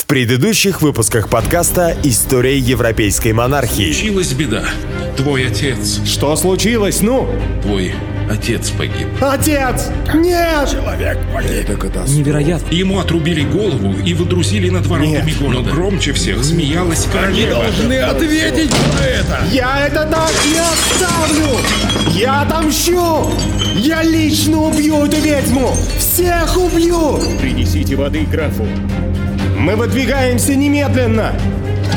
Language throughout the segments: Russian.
В предыдущих выпусках подкаста «История европейской монархии». Случилась беда. Твой отец, Что случилось? Ну? твой отец погиб. Отец! Нет! Невероятно. Ему отрубили голову и выдрузили над воротами города. Но громче всех смеялась королева. ответить за это! Я это так не оставлю! Я отомщу! Я лично убью эту ведьму! Всех убью! Принесите воды графу. Мы выдвигаемся немедленно!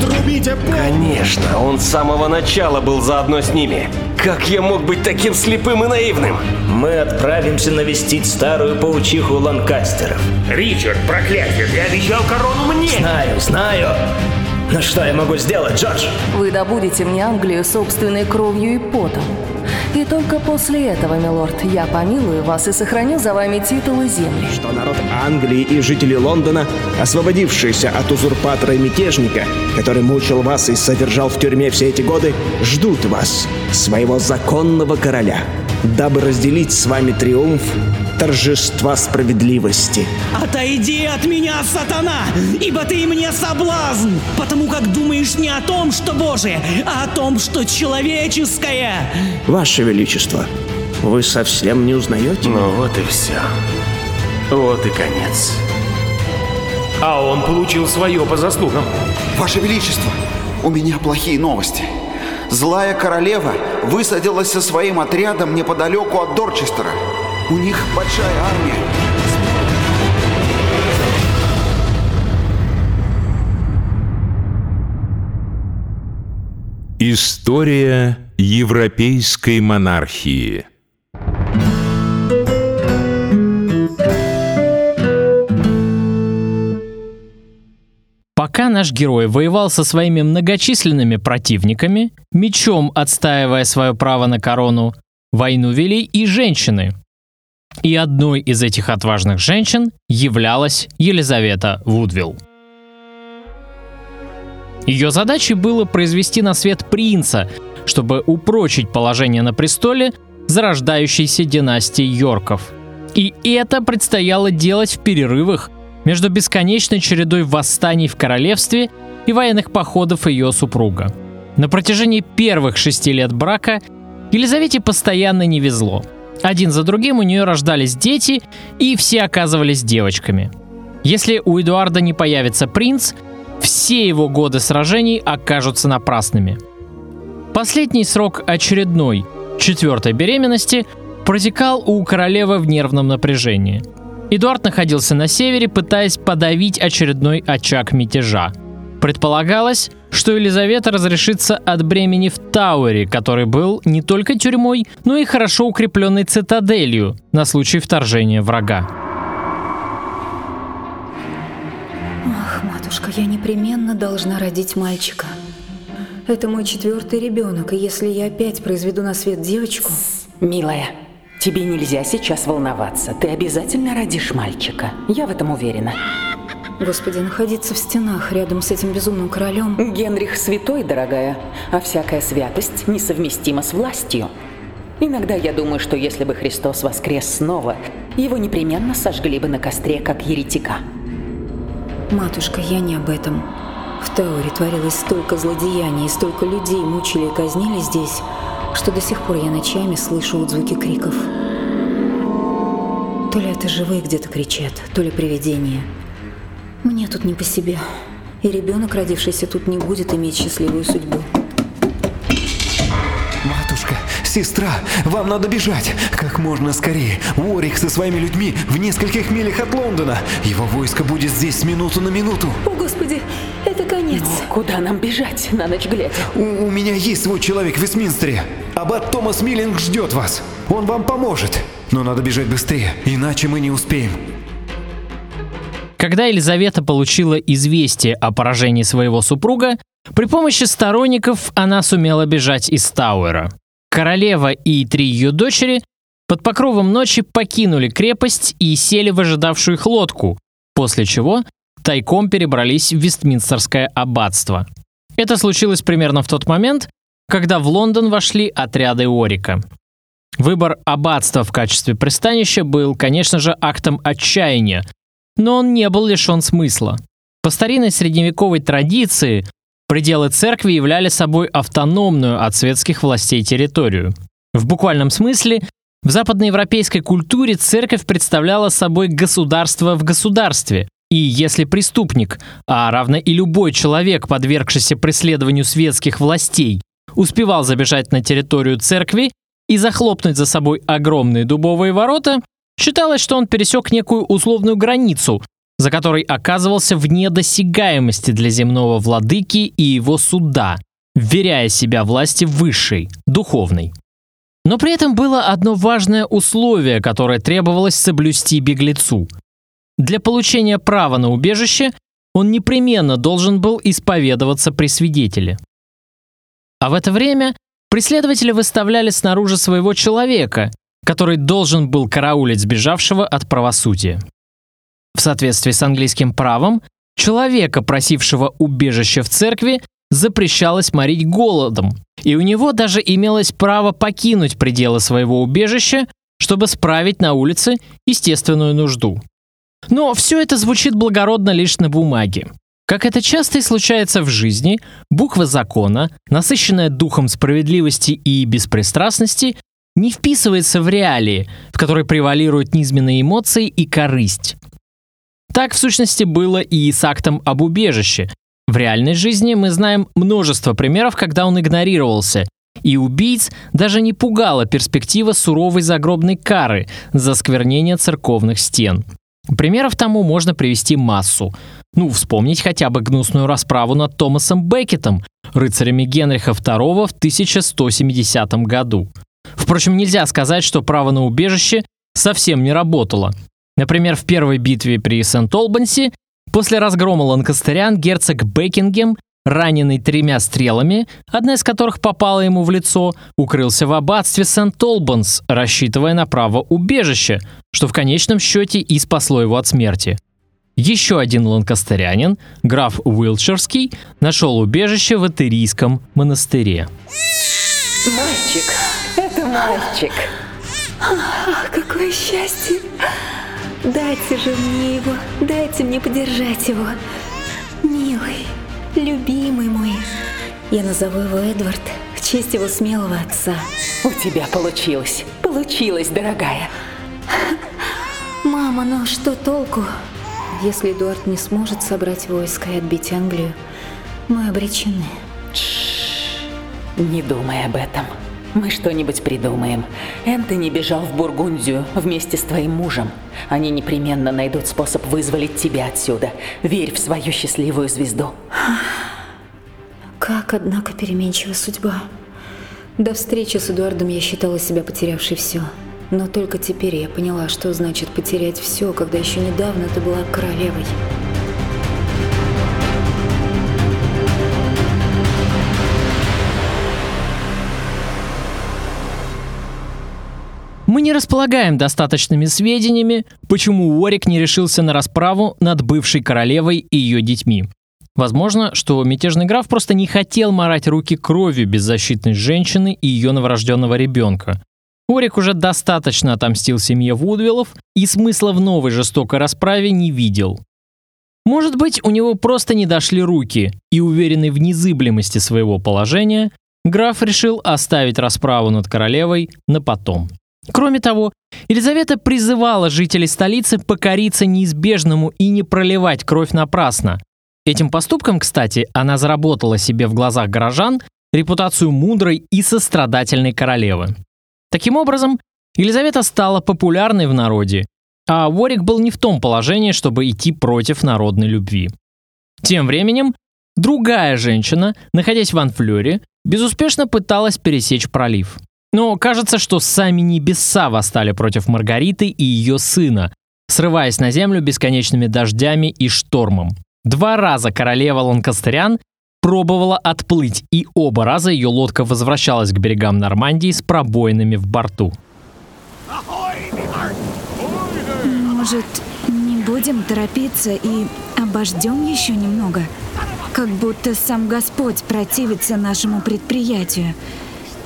Трубите по... Конечно, он с самого начала был заодно с ними. Как я мог быть таким слепым и наивным? Мы отправимся навестить старую паучиху Ланкастеров. Ричард, проклятие, ты обещал корону мне! Знаю, знаю. Но что я могу сделать, Джордж? Вы добудете мне Англию собственной кровью и потом. И только после этого, милорд, я помилую вас и сохраню за вами титулы земли. что народ Англии и жители Лондона, освободившиеся от узурпатора и мятежника, который мучил вас и содержал в тюрьме все эти годы, ждут вас, своего законного короля, дабы разделить с вами триумф торжества справедливости. Отойди от меня, сатана, ибо ты мне соблазн, потому как думаешь не о том, что Божие, а о том, что человеческое. Ваше Величество, вы совсем не узнаете? Ну вот и все. Вот и конец. А он получил свое по заслугам. Ваше Величество, у меня плохие новости. Злая королева высадилась со своим отрядом неподалеку от Дорчестера. У них большая армия. История европейской монархии. Пока наш герой воевал со своими многочисленными противниками, мечом отстаивая свое право на корону, войну вели и женщины. И одной из этих отважных женщин являлась Елизавета Вудвилл. Ее задачей было произвести на свет принца, чтобы упрочить положение на престоле зарождающейся династии Йорков. И это предстояло делать в перерывах между бесконечной чередой восстаний в королевстве и военных походов ее супруга. На протяжении первых шести лет брака Елизавете постоянно не везло. Один за другим у нее рождались дети, и все оказывались девочками. Если у Эдуарда не появится принц, все его годы сражений окажутся напрасными. Последний срок очередной, четвертой беременности, протекал у королевы в нервном напряжении. Эдуард находился на севере, пытаясь подавить очередной очаг мятежа. Предполагалось, что Елизавета разрешится от бремени в Тауэре, который был не только тюрьмой, но и хорошо укрепленной цитаделью на случай вторжения врага. Ах, матушка, я непременно должна родить мальчика. Это мой четвертый ребенок, и если я опять произведу на свет девочку... Милая, тебе нельзя сейчас волноваться. Ты обязательно родишь мальчика. Я в этом уверена. Господи, находиться в стенах рядом с этим безумным королем... Генрих святой, дорогая, а всякая святость несовместима с властью. Иногда я думаю, что если бы Христос воскрес снова, его непременно сожгли бы на костре, как еретика. Матушка, я не об этом. В Тауэре творилось столько злодеяний, столько людей мучили и казнили здесь, что до сих пор я ночами слышу отзвуки криков. То ли это живые где-то кричат, то ли привидения. Мне тут не по себе. И ребенок, родившийся тут, не будет иметь счастливую судьбу. Матушка, сестра, вам надо бежать. Как можно скорее. Уорик со своими людьми в нескольких милях от Лондона. Его войско будет здесь с минуту на минуту. О, Господи, это конец. Куда нам бежать на ночь глядя? У, у меня есть свой человек в Вестминстере. Аббат Томас Миллинг ждет вас. Он вам поможет. Но надо бежать быстрее, иначе мы не успеем. Когда Елизавета получила известие о поражении своего супруга, при помощи сторонников она сумела бежать из Тауэра. Королева и три ее дочери под покровом ночи покинули крепость и сели в ожидавшую их лодку, после чего тайком перебрались в Вестминстерское аббатство. Это случилось примерно в тот момент, когда в Лондон вошли отряды Орика. Выбор аббатства в качестве пристанища был, конечно же, актом отчаяния, но он не был лишен смысла. По старинной средневековой традиции пределы церкви являли собой автономную от светских властей территорию. В буквальном смысле в западноевропейской культуре церковь представляла собой государство в государстве. И если преступник, а равно и любой человек, подвергшийся преследованию светских властей, успевал забежать на территорию церкви и захлопнуть за собой огромные дубовые ворота, считалось, что он пересек некую условную границу, за которой оказывался вне досягаемости для земного владыки и его суда, вверяя себя власти высшей, духовной. Но при этом было одно важное условие, которое требовалось соблюсти беглецу. Для получения права на убежище он непременно должен был исповедоваться при свидетеле. А в это время преследователи выставляли снаружи своего человека, который должен был караулить сбежавшего от правосудия. В соответствии с английским правом, человека, просившего убежище в церкви, запрещалось морить голодом, и у него даже имелось право покинуть пределы своего убежища, чтобы справить на улице естественную нужду. Но все это звучит благородно лишь на бумаге. Как это часто и случается в жизни, буква закона, насыщенная духом справедливости и беспристрастности, не вписывается в реалии, в которой превалируют низменные эмоции и корысть. Так, в сущности, было и с актом об убежище, в реальной жизни мы знаем множество примеров, когда он игнорировался, и убийц даже не пугала перспектива суровой загробной кары за сквернение церковных стен. Примеров тому можно привести массу. Ну, вспомнить хотя бы гнусную расправу над Томасом Беккетом, рыцарями Генриха II в 1170 году. Впрочем, нельзя сказать, что право на убежище совсем не работало. Например, в первой битве при Сент-Олбанси После разгрома ланкастерян герцог Бекингем, раненый тремя стрелами, одна из которых попала ему в лицо, укрылся в аббатстве Сент-Олбанс, рассчитывая на право убежища, что в конечном счете и спасло его от смерти. Еще один ланкастерянин, граф Уилчерский, нашел убежище в Этерийском монастыре. Мальчик, мальчик. Ах, какое счастье! Дайте же мне его, дайте мне подержать его. Милый, любимый мой. Я назову его Эдвард в честь его смелого отца. У тебя получилось, получилось, дорогая. Мама, но что толку? Если Эдуард не сможет собрать войско и отбить Англию, мы обречены. Не думай об этом. Мы что-нибудь придумаем. Энтони бежал в Бургундию вместе с твоим мужем. Они непременно найдут способ вызволить тебя отсюда. Верь в свою счастливую звезду. Как, однако, переменчива судьба. До встречи с Эдуардом я считала себя потерявшей все. Но только теперь я поняла, что значит потерять все, когда еще недавно ты была королевой. Мы не располагаем достаточными сведениями, почему Уорик не решился на расправу над бывшей королевой и ее детьми. Возможно, что мятежный граф просто не хотел морать руки кровью беззащитной женщины и ее новорожденного ребенка. Уорик уже достаточно отомстил семье Вудвиллов и смысла в новой жестокой расправе не видел. Может быть, у него просто не дошли руки, и уверенный в незыблемости своего положения, граф решил оставить расправу над королевой на потом. Кроме того, Елизавета призывала жителей столицы покориться неизбежному и не проливать кровь напрасно. Этим поступком, кстати, она заработала себе в глазах горожан репутацию мудрой и сострадательной королевы. Таким образом, Елизавета стала популярной в народе, а Ворик был не в том положении, чтобы идти против народной любви. Тем временем, другая женщина, находясь в Анфлёре, безуспешно пыталась пересечь пролив. Но кажется, что сами небеса восстали против Маргариты и ее сына, срываясь на землю бесконечными дождями и штормом. Два раза королева Ланкастерян пробовала отплыть, и оба раза ее лодка возвращалась к берегам Нормандии с пробоинами в борту. Может, не будем торопиться и обождем еще немного? Как будто сам Господь противится нашему предприятию.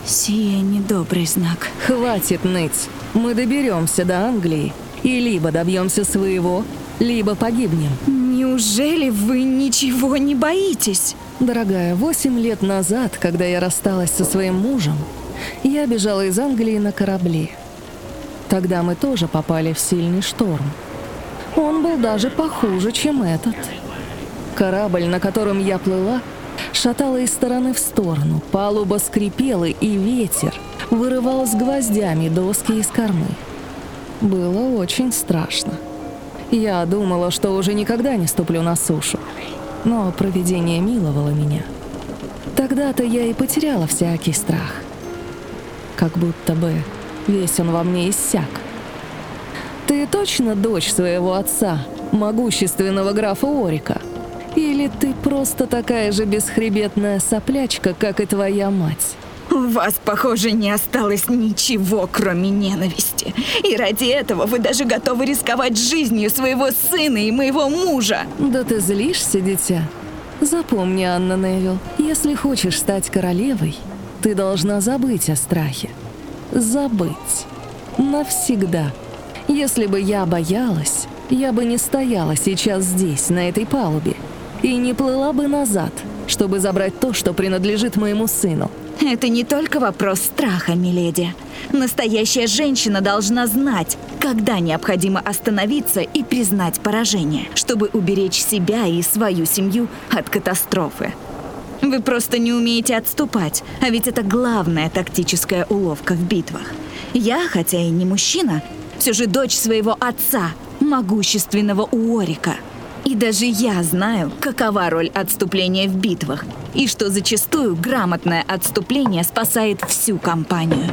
Сие недобрый знак. Хватит ныть. Мы доберемся до Англии. И либо добьемся своего, либо погибнем. Неужели вы ничего не боитесь? Дорогая, восемь лет назад, когда я рассталась со своим мужем, я бежала из Англии на корабле. Тогда мы тоже попали в сильный шторм. Он был даже похуже, чем этот. Корабль, на котором я плыла, шатало из стороны в сторону, палуба скрипела, и ветер вырывал с гвоздями доски из кормы. Было очень страшно. Я думала, что уже никогда не ступлю на сушу, но провидение миловало меня. Тогда-то я и потеряла всякий страх. Как будто бы весь он во мне иссяк. Ты точно дочь своего отца, могущественного графа Орика? Или ты просто такая же бесхребетная соплячка, как и твоя мать? У вас, похоже, не осталось ничего, кроме ненависти. И ради этого вы даже готовы рисковать жизнью своего сына и моего мужа. Да ты злишься, дитя. Запомни, Анна Невилл, если хочешь стать королевой, ты должна забыть о страхе. Забыть. Навсегда. Если бы я боялась, я бы не стояла сейчас здесь, на этой палубе, и не плыла бы назад, чтобы забрать то, что принадлежит моему сыну. Это не только вопрос страха, миледи. Настоящая женщина должна знать, когда необходимо остановиться и признать поражение, чтобы уберечь себя и свою семью от катастрофы. Вы просто не умеете отступать, а ведь это главная тактическая уловка в битвах. Я, хотя и не мужчина, все же дочь своего отца, могущественного Уорика – и даже я знаю, какова роль отступления в битвах, и что зачастую грамотное отступление спасает всю компанию.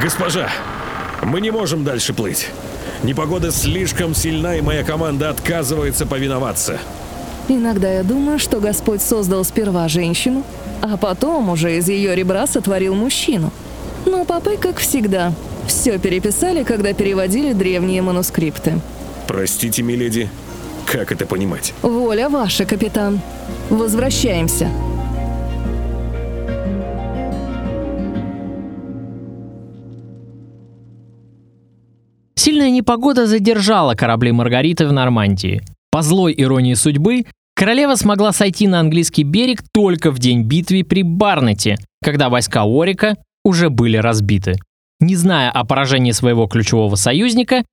Госпожа, мы не можем дальше плыть. Непогода слишком сильна, и моя команда отказывается повиноваться. Иногда я думаю, что Господь создал сперва женщину, а потом уже из ее ребра сотворил мужчину. Но папы, как всегда, все переписали, когда переводили древние манускрипты. Простите, миледи, как это понимать? Воля ваша, капитан. Возвращаемся. Сильная непогода задержала корабли Маргариты в Нормандии. По злой иронии судьбы, королева смогла сойти на английский берег только в день битвы при Барнете, когда войска Орика уже были разбиты. Не зная о поражении своего ключевого союзника,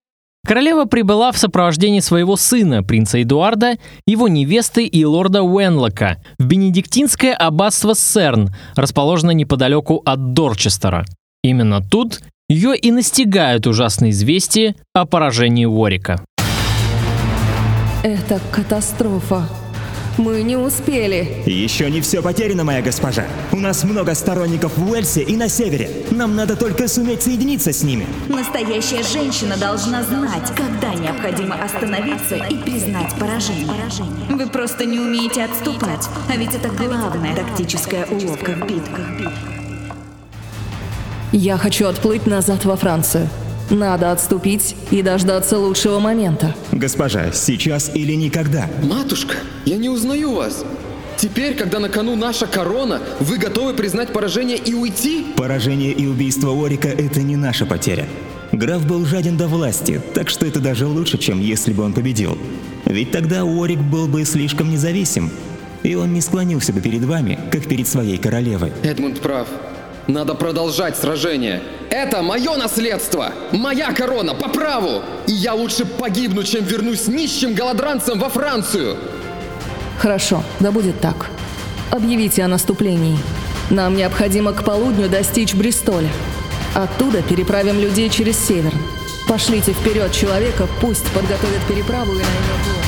Королева прибыла в сопровождении своего сына, принца Эдуарда, его невесты и лорда Уэнлока в бенедиктинское аббатство Серн, расположенное неподалеку от Дорчестера. Именно тут ее и настигают ужасные известия о поражении Уорика. Это катастрофа. Мы не успели. Еще не все потеряно, моя госпожа. У нас много сторонников в Уэльсе и на севере. Нам надо только суметь соединиться с ними. Настоящая женщина должна знать, когда необходимо остановиться и признать поражение. Вы просто не умеете отступать, а ведь это главная тактическая уловка в битвах. Я хочу отплыть назад во Францию. Надо отступить и дождаться лучшего момента. Госпожа, сейчас или никогда. Матушка, я не узнаю вас. Теперь, когда на кону наша корона, вы готовы признать поражение и уйти? Поражение и убийство Орика – это не наша потеря. Граф был жаден до власти, так что это даже лучше, чем если бы он победил. Ведь тогда Орик был бы слишком независим, и он не склонился бы перед вами, как перед своей королевой. Эдмунд прав. Надо продолжать сражение. Это мое наследство! Моя корона по праву! И я лучше погибну, чем вернусь нищим голодранцем во Францию! Хорошо, да будет так. Объявите о наступлении. Нам необходимо к полудню достичь Бристоля. Оттуда переправим людей через север. Пошлите вперед человека, пусть подготовит переправу и наймет лодку.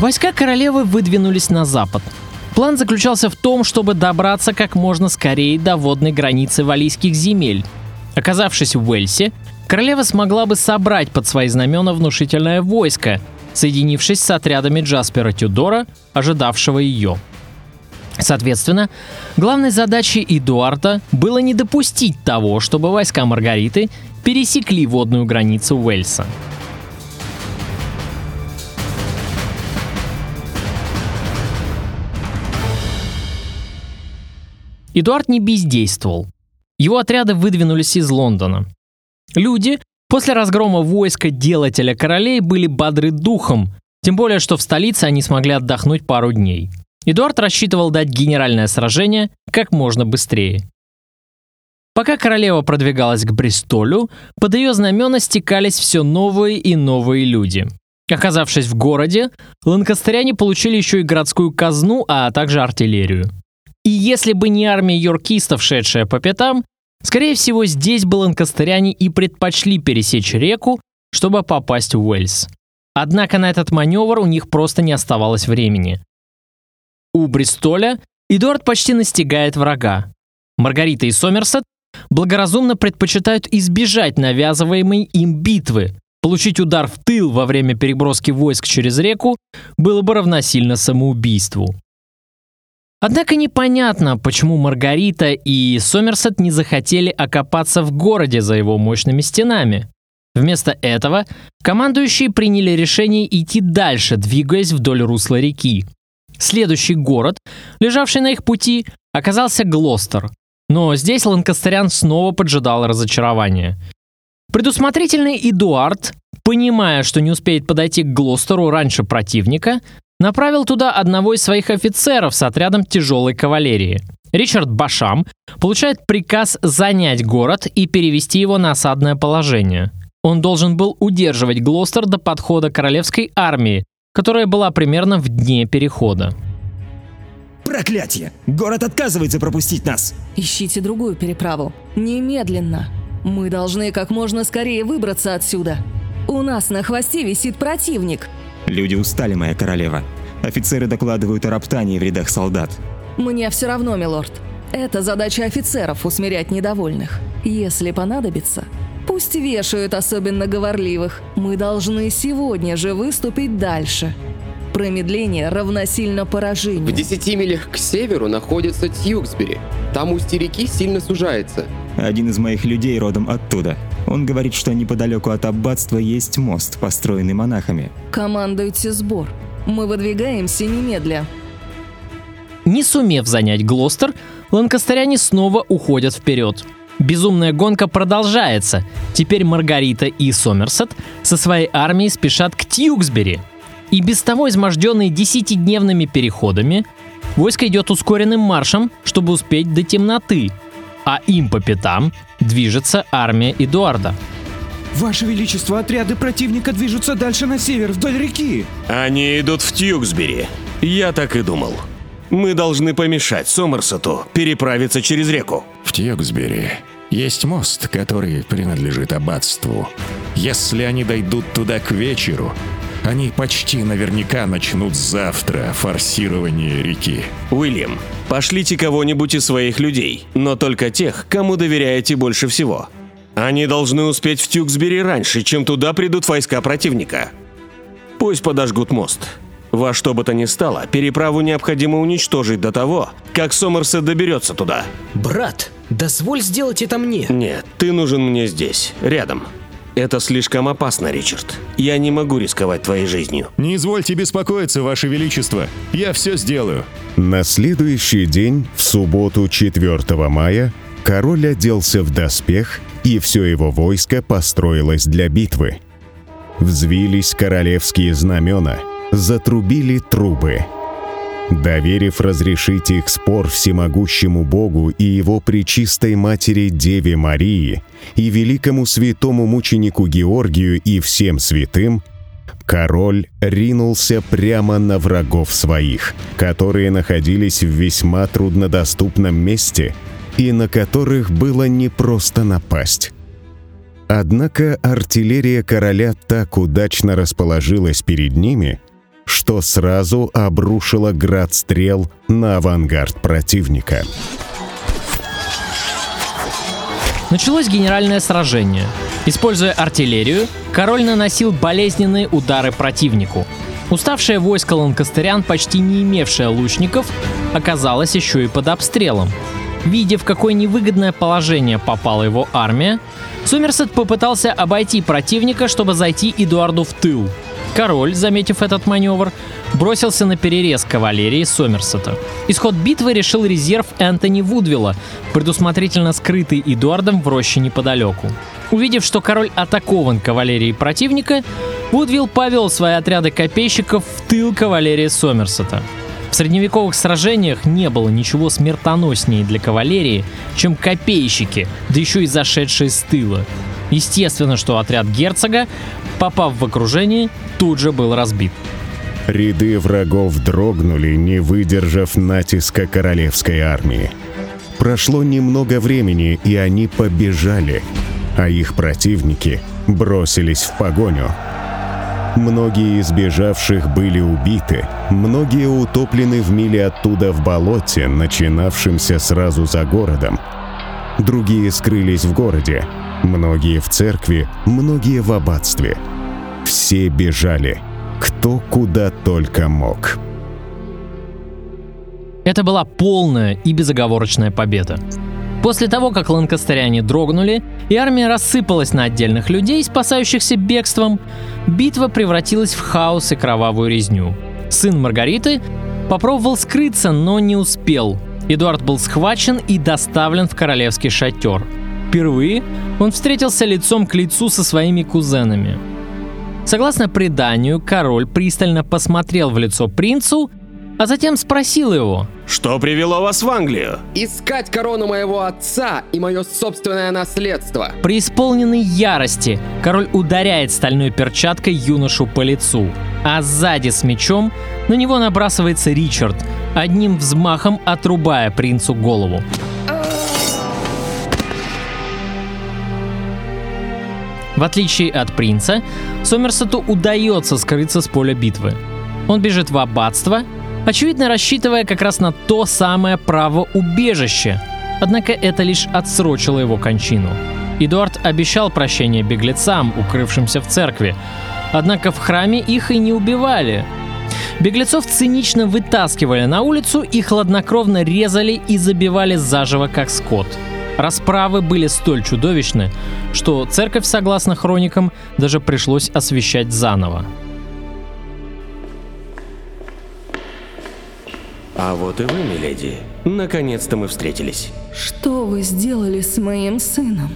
Войска королевы выдвинулись на запад. План заключался в том, чтобы добраться как можно скорее до водной границы валийских земель. Оказавшись в Уэльсе, королева смогла бы собрать под свои знамена внушительное войско, соединившись с отрядами Джаспера Тюдора, ожидавшего ее. Соответственно, главной задачей Эдуарда было не допустить того, чтобы войска Маргариты пересекли водную границу Уэльса. Эдуард не бездействовал. Его отряды выдвинулись из Лондона. Люди, После разгрома войска делателя королей были бодры духом, тем более, что в столице они смогли отдохнуть пару дней. Эдуард рассчитывал дать генеральное сражение как можно быстрее. Пока королева продвигалась к Бристолю, под ее знамена стекались все новые и новые люди. Оказавшись в городе, ланкастеряне получили еще и городскую казну, а также артиллерию. И если бы не армия йоркистов, шедшая по пятам, скорее всего, здесь бы ланкастеряне и предпочли пересечь реку, чтобы попасть в Уэльс. Однако на этот маневр у них просто не оставалось времени. У Бристоля Эдуард почти настигает врага. Маргарита и Сомерсет благоразумно предпочитают избежать навязываемой им битвы. Получить удар в тыл во время переброски войск через реку было бы равносильно самоубийству. Однако непонятно, почему Маргарита и Сомерсет не захотели окопаться в городе за его мощными стенами. Вместо этого командующие приняли решение идти дальше, двигаясь вдоль русла реки. Следующий город, лежавший на их пути, оказался Глостер. Но здесь Ланкастерян снова поджидал разочарование. Предусмотрительный Эдуард, понимая, что не успеет подойти к Глостеру раньше противника, направил туда одного из своих офицеров с отрядом тяжелой кавалерии. Ричард Башам получает приказ занять город и перевести его на осадное положение. Он должен был удерживать Глостер до подхода королевской армии, которая была примерно в дне перехода. Проклятие! Город отказывается пропустить нас! Ищите другую переправу. Немедленно. Мы должны как можно скорее выбраться отсюда. У нас на хвосте висит противник. Люди устали, моя королева. Офицеры докладывают о роптании в рядах солдат. Мне все равно, милорд. Это задача офицеров усмирять недовольных. Если понадобится, пусть вешают особенно говорливых. Мы должны сегодня же выступить дальше. Промедление равносильно поражению. В 10 милях к северу находится Тьюксбери. Там устье реки сильно сужается. Один из моих людей родом оттуда. Он говорит, что неподалеку от аббатства есть мост, построенный монахами. Командуйте сбор. Мы выдвигаемся немедля. Не сумев занять Глостер, ланкастеряне снова уходят вперед. Безумная гонка продолжается. Теперь Маргарита и Сомерсет со своей армией спешат к Тьюксбери. И без того изможденные десятидневными переходами, войско идет ускоренным маршем, чтобы успеть до темноты, а им по пятам движется армия Эдуарда. Ваше Величество, отряды противника движутся дальше на север, вдоль реки. Они идут в Тьюксбери. Я так и думал. Мы должны помешать Сомерсету переправиться через реку. В Тьюксбери есть мост, который принадлежит аббатству. Если они дойдут туда к вечеру, они почти наверняка начнут завтра форсирование реки. Уильям, пошлите кого-нибудь из своих людей, но только тех, кому доверяете больше всего. Они должны успеть в Тюксбери раньше, чем туда придут войска противника. Пусть подожгут мост. Во что бы то ни стало, переправу необходимо уничтожить до того, как Сомерсет доберется туда. Брат, дозволь сделать это мне. Нет, ты нужен мне здесь, рядом. Это слишком опасно, Ричард. Я не могу рисковать твоей жизнью. Не извольте беспокоиться, Ваше Величество. Я все сделаю. На следующий день, в субботу 4 мая, король оделся в доспех, и все его войско построилось для битвы. Взвились королевские знамена, затрубили трубы. Доверив разрешить их спор всемогущему Богу и его пречистой матери Деве Марии и великому святому мученику Георгию и всем святым, король ринулся прямо на врагов своих, которые находились в весьма труднодоступном месте и на которых было непросто напасть. Однако артиллерия короля так удачно расположилась перед ними, что сразу обрушила град стрел на авангард противника. Началось генеральное сражение. Используя артиллерию, король наносил болезненные удары противнику. Уставшее войско ланкастерян, почти не имевшее лучников, оказалось еще и под обстрелом. Видя, в какое невыгодное положение попала его армия, Сумерсет попытался обойти противника, чтобы зайти Эдуарду в тыл. Король, заметив этот маневр, бросился на перерез кавалерии Сомерсета. Исход битвы решил резерв Энтони Вудвилла, предусмотрительно скрытый Эдуардом в роще неподалеку. Увидев, что король атакован кавалерией противника, Вудвилл повел свои отряды копейщиков в тыл кавалерии Сомерсета. В средневековых сражениях не было ничего смертоноснее для кавалерии, чем копейщики, да еще и зашедшие с тыла. Естественно, что отряд герцога, попав в окружение, тут же был разбит. Ряды врагов дрогнули, не выдержав натиска королевской армии. Прошло немного времени, и они побежали, а их противники бросились в погоню. Многие из бежавших были убиты, многие утоплены в миле оттуда в болоте, начинавшемся сразу за городом. Другие скрылись в городе, многие в церкви, многие в аббатстве. Все бежали, кто куда только мог. Это была полная и безоговорочная победа. После того, как ланкастеряне дрогнули, и армия рассыпалась на отдельных людей, спасающихся бегством, битва превратилась в хаос и кровавую резню. Сын Маргариты попробовал скрыться, но не успел. Эдуард был схвачен и доставлен в королевский шатер. Впервые он встретился лицом к лицу со своими кузенами. Согласно преданию, король пристально посмотрел в лицо принцу а затем спросил его. «Что привело вас в Англию?» «Искать корону моего отца и мое собственное наследство». При исполненной ярости король ударяет стальной перчаткой юношу по лицу, а сзади с мечом на него набрасывается Ричард, одним взмахом отрубая принцу голову. В отличие от принца, Сомерсету удается скрыться с поля битвы. Он бежит в аббатство очевидно рассчитывая как раз на то самое право убежища. Однако это лишь отсрочило его кончину. Эдуард обещал прощение беглецам, укрывшимся в церкви, однако в храме их и не убивали. Беглецов цинично вытаскивали на улицу и хладнокровно резали и забивали заживо, как скот. Расправы были столь чудовищны, что церковь, согласно хроникам, даже пришлось освещать заново. А вот и вы, миледи. Наконец-то мы встретились. Что вы сделали с моим сыном?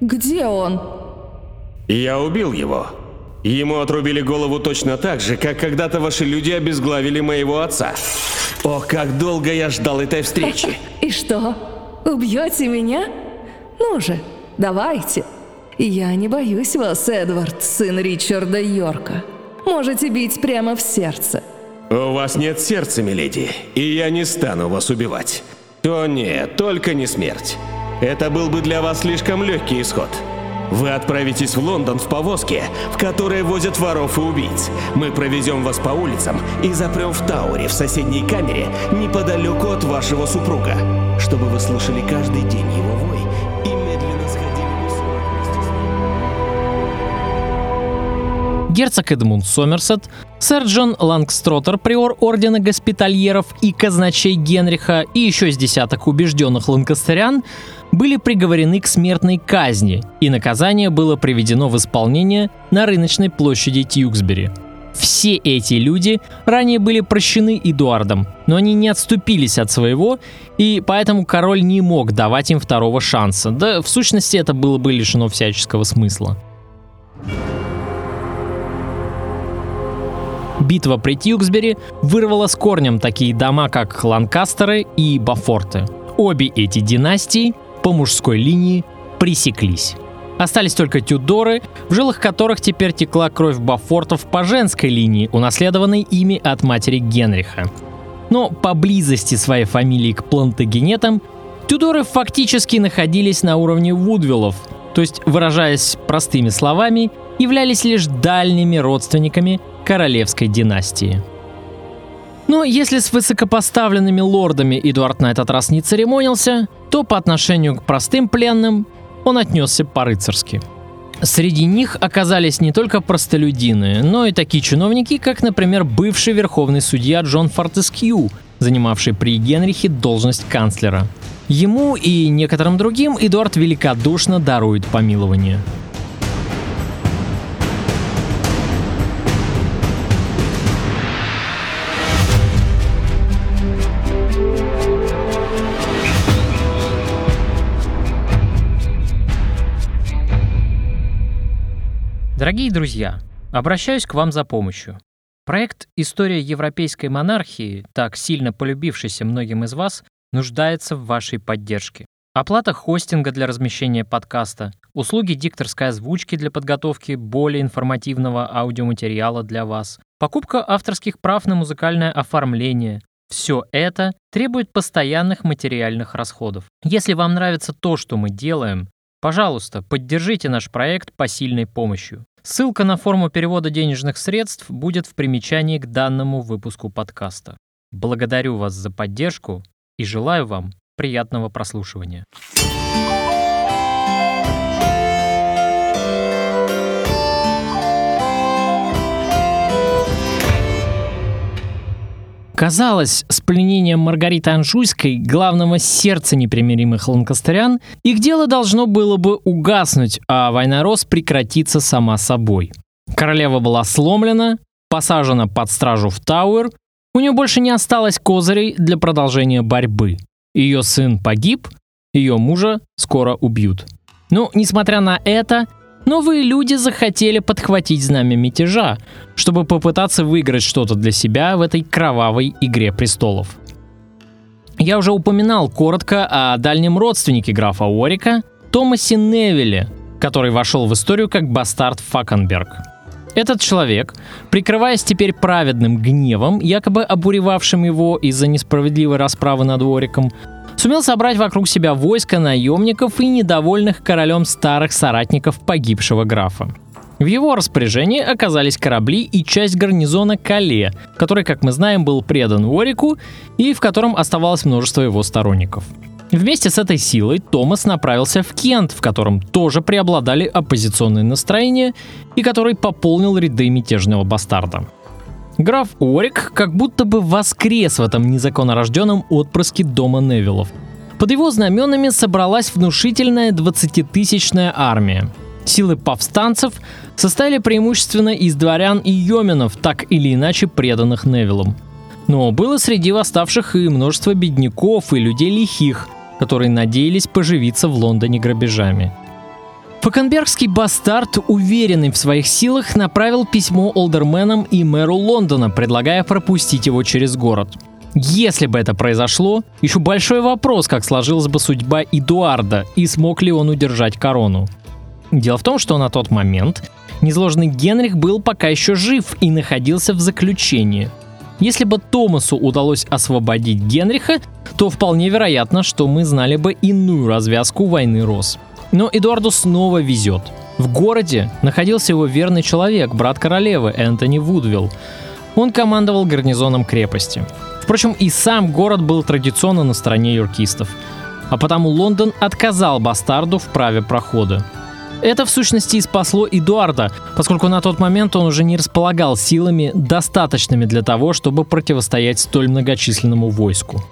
Где он? Я убил его. Ему отрубили голову точно так же, как когда-то ваши люди обезглавили моего отца. О, как долго я ждал этой встречи. И что, убьете меня? Ну же, давайте. Я не боюсь вас, Эдвард, сын Ричарда Йорка. Можете бить прямо в сердце. У вас нет сердца, миледи, и я не стану вас убивать. О нет, только не смерть. Это был бы для вас слишком легкий исход. Вы отправитесь в Лондон в повозке, в которой возят воров и убийц. Мы провезем вас по улицам и запрем в Тауре в соседней камере неподалеку от вашего супруга, чтобы вы слышали каждый день его герцог Эдмунд Сомерсет, сэр Джон Лангстротер, приор Ордена Госпитальеров и казначей Генриха и еще с десяток убежденных ланкастерян были приговорены к смертной казни, и наказание было приведено в исполнение на рыночной площади Тьюксбери. Все эти люди ранее были прощены Эдуардом, но они не отступились от своего, и поэтому король не мог давать им второго шанса, да в сущности это было бы лишено всяческого смысла. Битва при Тьюксбери вырвала с корнем такие дома, как Ланкастеры и Бафорты. Обе эти династии по мужской линии пресеклись. Остались только Тюдоры, в жилах которых теперь текла кровь Бафортов по женской линии, унаследованной ими от матери Генриха. Но по близости своей фамилии к плантагенетам Тюдоры фактически находились на уровне Вудвиллов, то есть, выражаясь простыми словами, являлись лишь дальними родственниками королевской династии. Но если с высокопоставленными лордами Эдуард на этот раз не церемонился, то по отношению к простым пленным он отнесся по-рыцарски. Среди них оказались не только простолюдины, но и такие чиновники, как, например, бывший верховный судья Джон Фортескью, занимавший при Генрихе должность канцлера. Ему и некоторым другим Эдуард великодушно дарует помилование. Дорогие друзья, обращаюсь к вам за помощью. Проект «История европейской монархии», так сильно полюбившийся многим из вас, нуждается в вашей поддержке. Оплата хостинга для размещения подкаста, услуги дикторской озвучки для подготовки более информативного аудиоматериала для вас, покупка авторских прав на музыкальное оформление. Все это требует постоянных материальных расходов. Если вам нравится то, что мы делаем, пожалуйста, поддержите наш проект посильной помощью. Ссылка на форму перевода денежных средств будет в примечании к данному выпуску подкаста. Благодарю вас за поддержку и желаю вам приятного прослушивания. Казалось, с пленением Маргариты Анжуйской, главного сердца непримиримых ланкастерян, их дело должно было бы угаснуть, а война Рос прекратиться сама собой. Королева была сломлена, посажена под стражу в Тауэр, у нее больше не осталось козырей для продолжения борьбы. Ее сын погиб, ее мужа скоро убьют. Но, несмотря на это, новые люди захотели подхватить знамя мятежа, чтобы попытаться выиграть что-то для себя в этой кровавой игре престолов. Я уже упоминал коротко о дальнем родственнике графа Уорика, Томасе Невилле, который вошел в историю как бастард Факенберг. Этот человек, прикрываясь теперь праведным гневом, якобы обуревавшим его из-за несправедливой расправы над Уориком, сумел собрать вокруг себя войско наемников и недовольных королем старых соратников погибшего графа. В его распоряжении оказались корабли и часть гарнизона Кале, который, как мы знаем, был предан Уорику и в котором оставалось множество его сторонников. Вместе с этой силой Томас направился в Кент, в котором тоже преобладали оппозиционные настроения и который пополнил ряды мятежного бастарда. Граф Уорик как будто бы воскрес в этом незаконнорожденном отпрыске дома Невиллов. Под его знаменами собралась внушительная 20-тысячная армия. Силы повстанцев состояли преимущественно из дворян и йоменов, так или иначе преданных Невиллам. Но было среди восставших и множество бедняков и людей лихих, которые надеялись поживиться в Лондоне грабежами. Факенбергский бастард, уверенный в своих силах, направил письмо олдерменам и мэру Лондона, предлагая пропустить его через город. Если бы это произошло, еще большой вопрос, как сложилась бы судьба Эдуарда и смог ли он удержать корону. Дело в том, что на тот момент незложный Генрих был пока еще жив и находился в заключении. Если бы Томасу удалось освободить Генриха, то вполне вероятно, что мы знали бы иную развязку войны Рос. Но Эдуарду снова везет. В городе находился его верный человек, брат королевы Энтони Вудвилл. Он командовал гарнизоном крепости. Впрочем, и сам город был традиционно на стороне юркистов. А потому Лондон отказал бастарду в праве прохода. Это в сущности и спасло Эдуарда, поскольку на тот момент он уже не располагал силами, достаточными для того, чтобы противостоять столь многочисленному войску.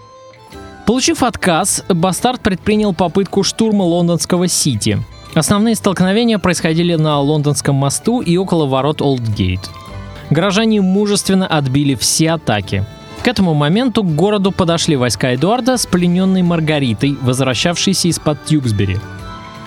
Получив отказ, Бастард предпринял попытку штурма лондонского Сити. Основные столкновения происходили на Лондонском мосту и около ворот Олдгейт. Горожане мужественно отбили все атаки. К этому моменту к городу подошли войска Эдуарда с плененной Маргаритой, возвращавшейся из-под Тьюксбери.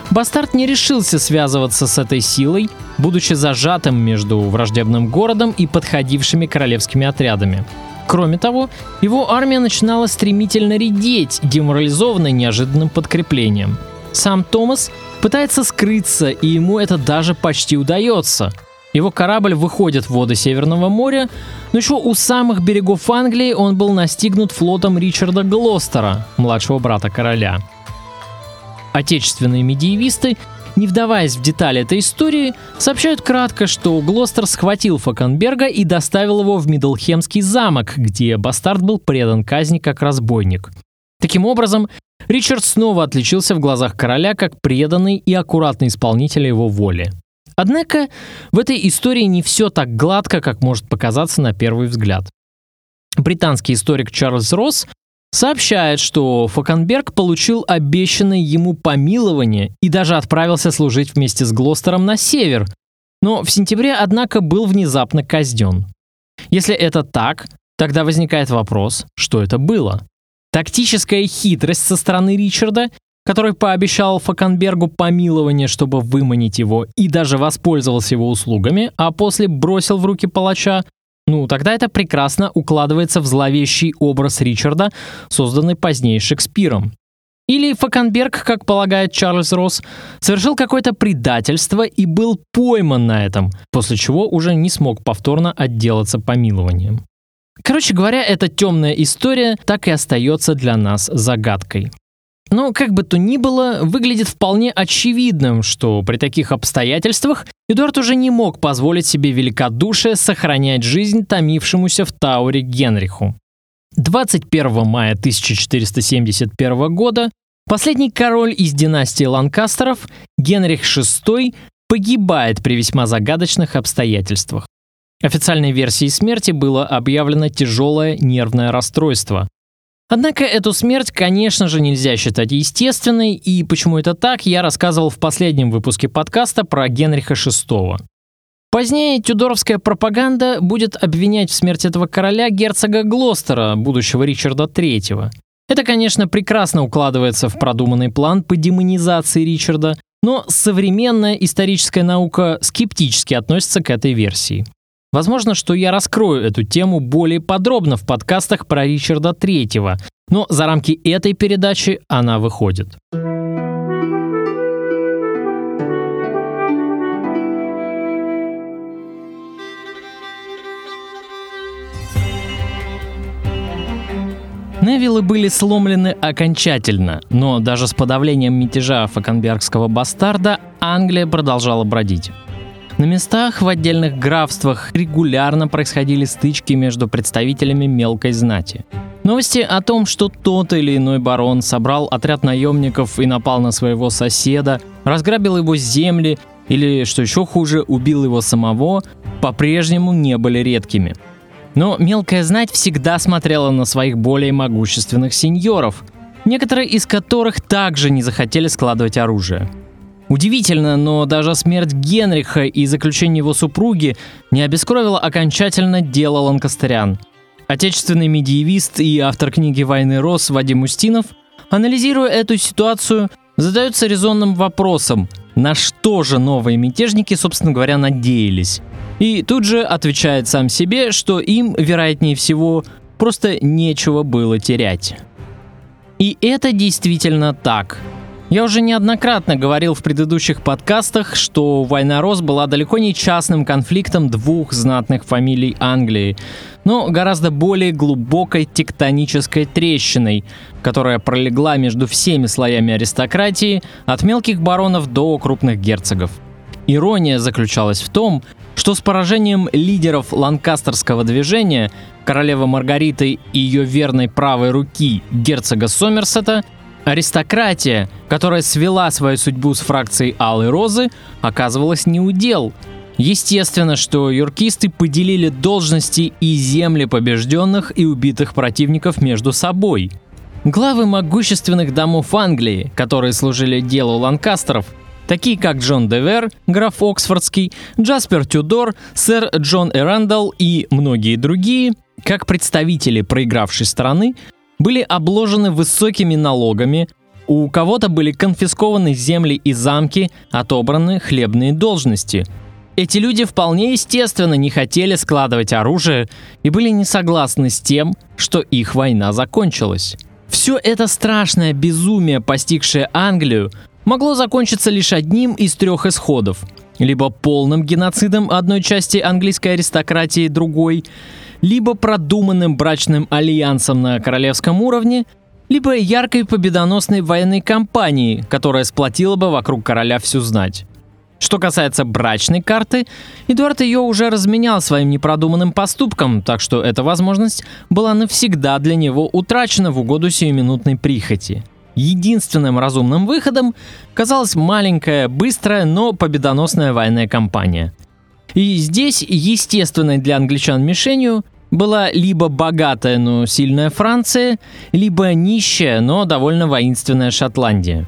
Бастард не решился связываться с этой силой, будучи зажатым между враждебным городом и подходившими королевскими отрядами. Кроме того, его армия начинала стремительно редеть, деморализованная неожиданным подкреплением. Сам Томас пытается скрыться, и ему это даже почти удается. Его корабль выходит в воды Северного моря, но еще у самых берегов Англии он был настигнут флотом Ричарда Глостера, младшего брата короля. Отечественные медиевисты не вдаваясь в детали этой истории, сообщают кратко, что Глостер схватил Факенберга и доставил его в Мидлхемский замок, где бастард был предан казни как разбойник. Таким образом, Ричард снова отличился в глазах короля как преданный и аккуратный исполнитель его воли. Однако в этой истории не все так гладко, как может показаться на первый взгляд. Британский историк Чарльз Росс сообщает, что Фокенберг получил обещанное ему помилование и даже отправился служить вместе с Глостером на север, но в сентябре, однако, был внезапно казнен. Если это так, тогда возникает вопрос, что это было. Тактическая хитрость со стороны Ричарда который пообещал Факанбергу помилование, чтобы выманить его, и даже воспользовался его услугами, а после бросил в руки палача, ну, тогда это прекрасно укладывается в зловещий образ Ричарда, созданный позднее Шекспиром. Или Факанберг, как полагает Чарльз Росс, совершил какое-то предательство и был пойман на этом, после чего уже не смог повторно отделаться помилованием. Короче говоря, эта темная история так и остается для нас загадкой. Но как бы то ни было, выглядит вполне очевидным, что при таких обстоятельствах Эдуард уже не мог позволить себе великодушие сохранять жизнь томившемуся в Тауре Генриху. 21 мая 1471 года последний король из династии Ланкастеров, Генрих VI, погибает при весьма загадочных обстоятельствах. Официальной версией смерти было объявлено тяжелое нервное расстройство. Однако эту смерть, конечно же, нельзя считать естественной, и почему это так, я рассказывал в последнем выпуске подкаста про Генриха VI. Позднее тюдоровская пропаганда будет обвинять в смерти этого короля герцога Глостера, будущего Ричарда III. Это, конечно, прекрасно укладывается в продуманный план по демонизации Ричарда, но современная историческая наука скептически относится к этой версии. Возможно, что я раскрою эту тему более подробно в подкастах про Ричарда III, но за рамки этой передачи она выходит. Невиллы были сломлены окончательно, но даже с подавлением мятежа факенбергского бастарда Англия продолжала бродить. На местах в отдельных графствах регулярно происходили стычки между представителями мелкой знати. Новости о том, что тот или иной барон собрал отряд наемников и напал на своего соседа, разграбил его земли или, что еще хуже, убил его самого, по-прежнему не были редкими – но мелкая знать всегда смотрела на своих более могущественных сеньоров, некоторые из которых также не захотели складывать оружие. Удивительно, но даже смерть Генриха и заключение его супруги не обескровило окончательно дело ланкастерян. Отечественный медиевист и автор книги «Войны Рос» Вадим Устинов, анализируя эту ситуацию, задается резонным вопросом, на что же новые мятежники, собственно говоря, надеялись. И тут же отвечает сам себе, что им, вероятнее всего, просто нечего было терять. И это действительно так. Я уже неоднократно говорил в предыдущих подкастах, что война Рос была далеко не частным конфликтом двух знатных фамилий Англии, но гораздо более глубокой тектонической трещиной, которая пролегла между всеми слоями аристократии, от мелких баронов до крупных герцогов. Ирония заключалась в том, что с поражением лидеров ланкастерского движения, королевы Маргариты и ее верной правой руки герцога Сомерсета, аристократия, которая свела свою судьбу с фракцией Алой Розы, оказывалась неудел. Естественно, что юркисты поделили должности и земли побежденных и убитых противников между собой. Главы могущественных домов Англии, которые служили делу ланкастеров, такие как Джон Девер, граф Оксфордский, Джаспер Тюдор, сэр Джон Эрандал и многие другие, как представители проигравшей страны, были обложены высокими налогами, у кого-то были конфискованы земли и замки, отобраны хлебные должности. Эти люди вполне естественно не хотели складывать оружие и были не согласны с тем, что их война закончилась. Все это страшное безумие, постигшее Англию, могло закончиться лишь одним из трех исходов. Либо полным геноцидом одной части английской аристократии другой, либо продуманным брачным альянсом на королевском уровне, либо яркой победоносной военной кампанией, которая сплотила бы вокруг короля всю знать. Что касается брачной карты, Эдуард ее уже разменял своим непродуманным поступком, так что эта возможность была навсегда для него утрачена в угоду сиюминутной прихоти. Единственным разумным выходом казалась маленькая, быстрая, но победоносная военная кампания. И здесь естественной для англичан мишенью была либо богатая, но сильная Франция, либо нищая, но довольно воинственная Шотландия.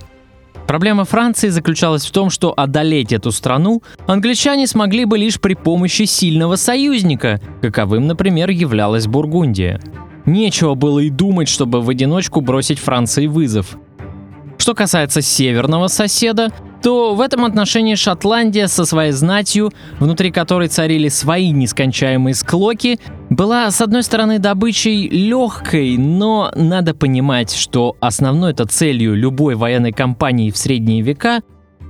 Проблема Франции заключалась в том, что одолеть эту страну англичане смогли бы лишь при помощи сильного союзника, каковым, например, являлась Бургундия. Нечего было и думать, чтобы в одиночку бросить Франции вызов. Что касается северного соседа, то в этом отношении Шотландия со своей знатью, внутри которой царили свои нескончаемые склоки, была с одной стороны добычей легкой, но надо понимать, что основной-то целью любой военной кампании в средние века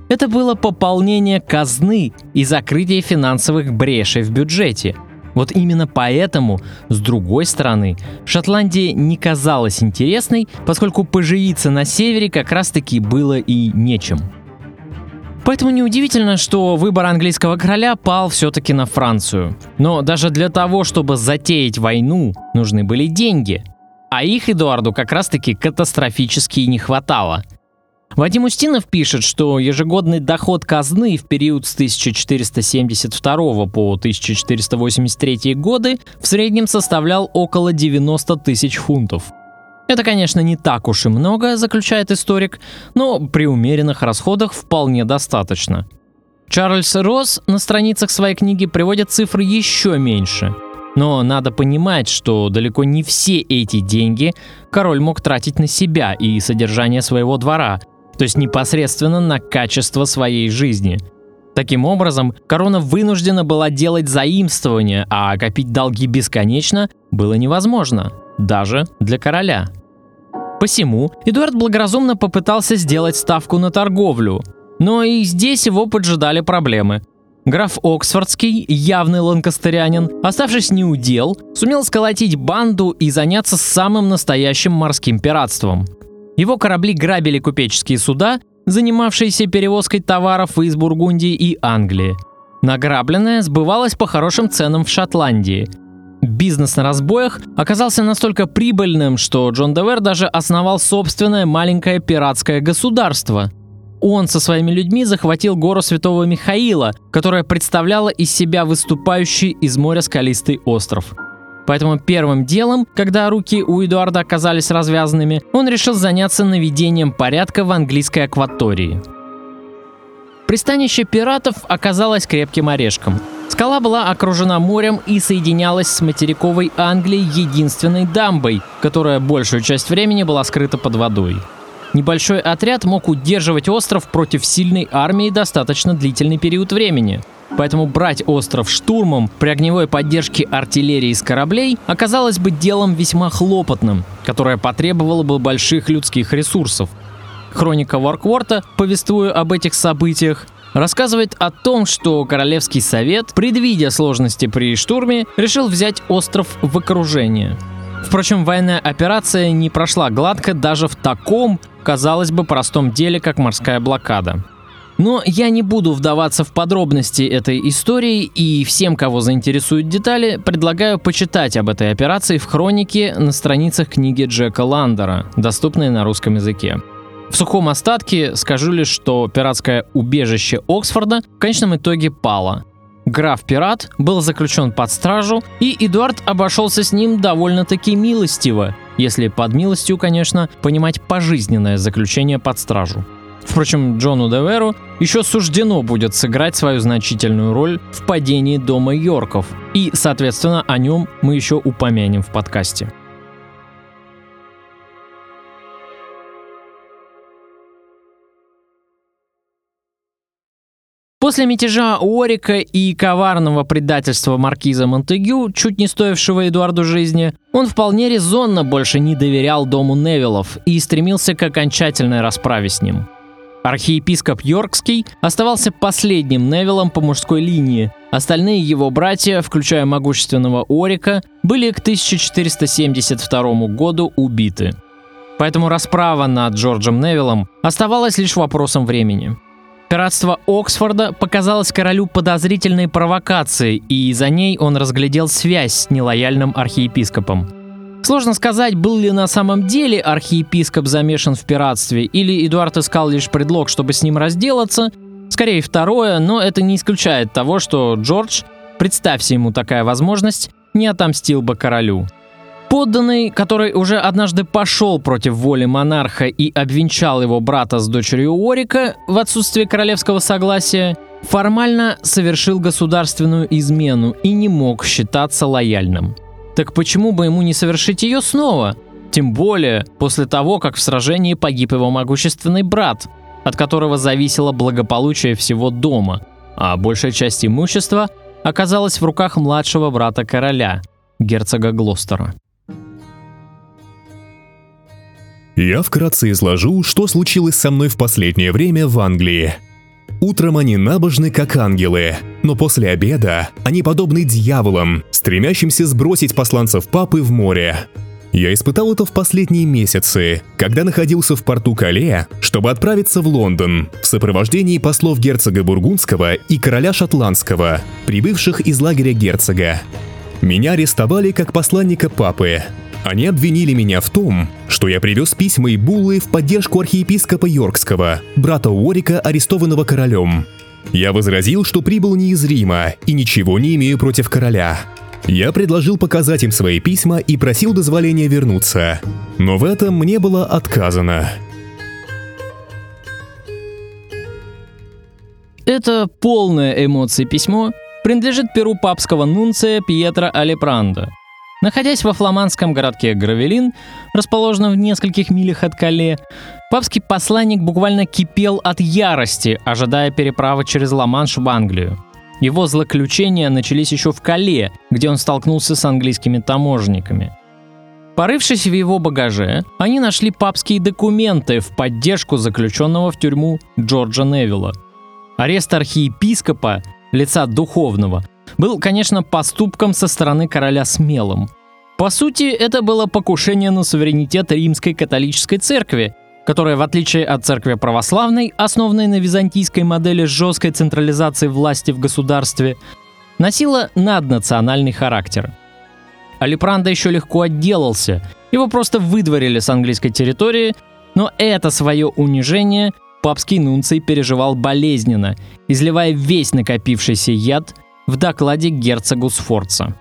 это было пополнение казны и закрытие финансовых брешей в бюджете. Вот именно поэтому, с другой стороны, Шотландия не казалась интересной, поскольку поживиться на севере как раз-таки было и нечем. Поэтому неудивительно, что выбор английского короля пал все-таки на Францию. Но даже для того, чтобы затеять войну, нужны были деньги. А их Эдуарду как раз-таки катастрофически не хватало – Вадим Устинов пишет, что ежегодный доход казны в период с 1472 по 1483 годы в среднем составлял около 90 тысяч фунтов. Это, конечно, не так уж и много, заключает историк, но при умеренных расходах вполне достаточно. Чарльз Росс на страницах своей книги приводит цифры еще меньше. Но надо понимать, что далеко не все эти деньги король мог тратить на себя и содержание своего двора – то есть непосредственно на качество своей жизни. Таким образом, корона вынуждена была делать заимствования, а копить долги бесконечно было невозможно, даже для короля. Посему Эдуард благоразумно попытался сделать ставку на торговлю, но и здесь его поджидали проблемы. Граф Оксфордский, явный ланкастерянин, оставшись неудел, сумел сколотить банду и заняться самым настоящим морским пиратством – его корабли грабили купеческие суда, занимавшиеся перевозкой товаров из Бургундии и Англии. Награбленное сбывалось по хорошим ценам в Шотландии. Бизнес на разбоях оказался настолько прибыльным, что Джон Девер даже основал собственное маленькое пиратское государство. Он со своими людьми захватил гору Святого Михаила, которая представляла из себя выступающий из моря скалистый остров – Поэтому первым делом, когда руки у Эдуарда оказались развязанными, он решил заняться наведением порядка в английской акватории. Пристанище пиратов оказалось крепким орешком. Скала была окружена морем и соединялась с материковой Англией единственной дамбой, которая большую часть времени была скрыта под водой. Небольшой отряд мог удерживать остров против сильной армии достаточно длительный период времени – Поэтому брать остров штурмом при огневой поддержке артиллерии с кораблей оказалось бы делом весьма хлопотным, которое потребовало бы больших людских ресурсов. Хроника Варкворта, повествуя об этих событиях, рассказывает о том, что Королевский совет, предвидя сложности при штурме, решил взять остров в окружение. Впрочем, военная операция не прошла гладко даже в таком, казалось бы, простом деле, как морская блокада. Но я не буду вдаваться в подробности этой истории, и всем, кого заинтересуют детали, предлагаю почитать об этой операции в хронике на страницах книги Джека Ландера, доступной на русском языке. В сухом остатке скажу лишь, что пиратское убежище Оксфорда в конечном итоге пало. Граф-пират был заключен под стражу, и Эдуард обошелся с ним довольно-таки милостиво, если под милостью, конечно, понимать пожизненное заключение под стражу. Впрочем, Джону Деверу еще суждено будет сыграть свою значительную роль в падении дома Йорков, и, соответственно, о нем мы еще упомянем в подкасте. После мятежа Уорика и коварного предательства маркиза Монтегю, чуть не стоившего Эдуарду жизни, он вполне резонно больше не доверял дому Невиллов и стремился к окончательной расправе с ним. Архиепископ Йоркский оставался последним Невиллом по мужской линии. Остальные его братья, включая могущественного Орика, были к 1472 году убиты. Поэтому расправа над Джорджем Невиллом оставалась лишь вопросом времени. Пиратство Оксфорда показалось королю подозрительной провокацией, и за ней он разглядел связь с нелояльным архиепископом. Сложно сказать, был ли на самом деле архиепископ замешан в пиратстве, или Эдуард искал лишь предлог, чтобы с ним разделаться. Скорее второе, но это не исключает того, что Джордж, представься ему такая возможность, не отомстил бы королю. Подданный, который уже однажды пошел против воли монарха и обвенчал его брата с дочерью Орика в отсутствие королевского согласия, формально совершил государственную измену и не мог считаться лояльным. Так почему бы ему не совершить ее снова? Тем более после того, как в сражении погиб его могущественный брат, от которого зависело благополучие всего дома, а большая часть имущества оказалась в руках младшего брата короля, герцога Глостера. Я вкратце изложу, что случилось со мной в последнее время в Англии. Утром они набожны, как ангелы, но после обеда они подобны дьяволам, стремящимся сбросить посланцев папы в море. Я испытал это в последние месяцы, когда находился в порту Кале, чтобы отправиться в Лондон в сопровождении послов герцога Бургундского и короля Шотландского, прибывших из лагеря герцога. Меня арестовали как посланника папы, они обвинили меня в том, что я привез письма и буллы в поддержку архиепископа Йоркского, брата Уорика, арестованного королем. Я возразил, что прибыл не из Рима и ничего не имею против короля. Я предложил показать им свои письма и просил дозволения вернуться. Но в этом мне было отказано. Это полное эмоций письмо принадлежит перу папского нунция Пьетро Алепранда – Находясь во фламандском городке Гравелин, расположенном в нескольких милях от Кале, папский посланник буквально кипел от ярости, ожидая переправы через Ла-Манш в Англию. Его злоключения начались еще в Кале, где он столкнулся с английскими таможенниками. Порывшись в его багаже, они нашли папские документы в поддержку заключенного в тюрьму Джорджа Невилла. Арест архиепископа, лица духовного, был, конечно, поступком со стороны короля смелым. По сути, это было покушение на суверенитет римской католической церкви, которая, в отличие от церкви православной, основанной на византийской модели жесткой централизации власти в государстве, носила наднациональный характер. Алипранда еще легко отделался, его просто выдворили с английской территории, но это свое унижение папский нунций переживал болезненно, изливая весь накопившийся яд в докладе герцогу Сфорца.